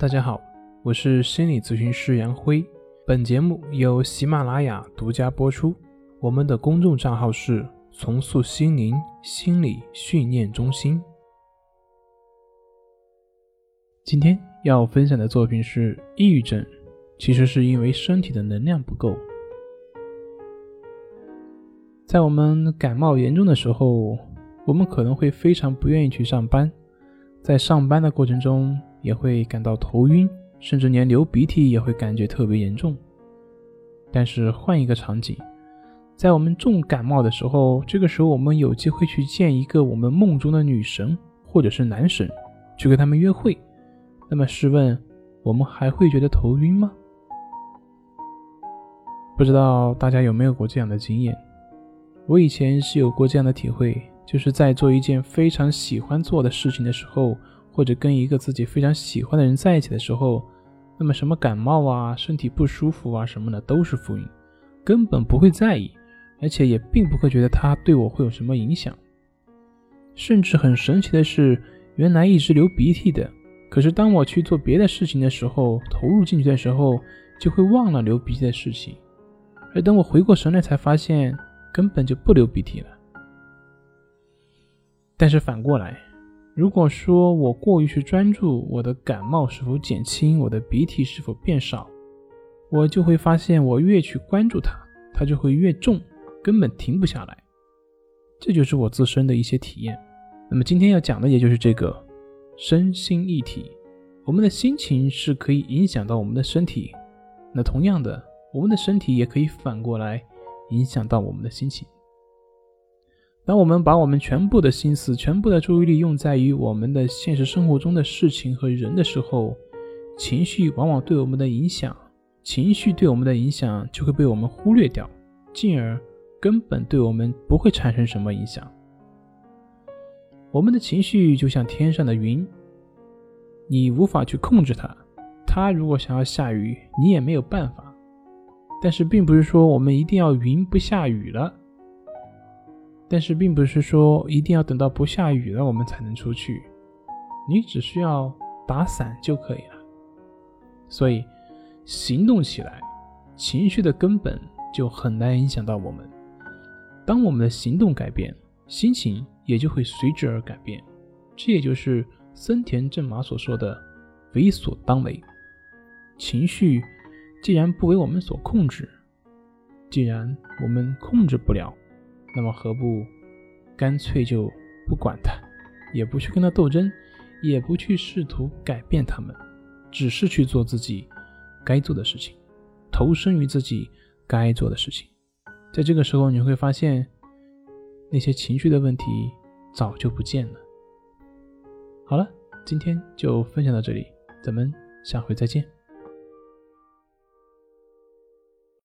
大家好，我是心理咨询师杨辉。本节目由喜马拉雅独家播出。我们的公众账号是“重塑心灵心理训练中心”。今天要分享的作品是：抑郁症其实是因为身体的能量不够。在我们感冒严重的时候，我们可能会非常不愿意去上班，在上班的过程中也会感到头晕，甚至连流鼻涕也会感觉特别严重。但是换一个场景，在我们重感冒的时候，这个时候我们有机会去见一个我们梦中的女神或者是男神，去跟他们约会，那么试问，我们还会觉得头晕吗？不知道大家有没有过这样的经验？我以前是有过这样的体会，就是在做一件非常喜欢做的事情的时候，或者跟一个自己非常喜欢的人在一起的时候。那么什么感冒啊、身体不舒服啊什么的都是浮云，根本不会在意，而且也并不会觉得他对我会有什么影响。甚至很神奇的是，原来一直流鼻涕的，可是当我去做别的事情的时候，投入进去的时候，就会忘了流鼻涕的事情。而等我回过神来，才发现根本就不流鼻涕了。但是反过来。如果说我过于去专注我的感冒是否减轻，我的鼻涕是否变少，我就会发现我越去关注它，它就会越重，根本停不下来。这就是我自身的一些体验。那么今天要讲的也就是这个身心一体。我们的心情是可以影响到我们的身体，那同样的，我们的身体也可以反过来影响到我们的心情。当我们把我们全部的心思、全部的注意力用在于我们的现实生活中的事情和人的时候，情绪往往对我们的影响，情绪对我们的影响就会被我们忽略掉，进而根本对我们不会产生什么影响。我们的情绪就像天上的云，你无法去控制它，它如果想要下雨，你也没有办法。但是，并不是说我们一定要云不下雨了。但是并不是说一定要等到不下雨了我们才能出去，你只需要打伞就可以了。所以行动起来，情绪的根本就很难影响到我们。当我们的行动改变，心情也就会随之而改变。这也就是森田正马所说的“为所当为”。情绪既然不为我们所控制，既然我们控制不了。那么何不干脆就不管他，也不去跟他斗争，也不去试图改变他们，只是去做自己该做的事情，投身于自己该做的事情。在这个时候，你会发现那些情绪的问题早就不见了。好了，今天就分享到这里，咱们下回再见。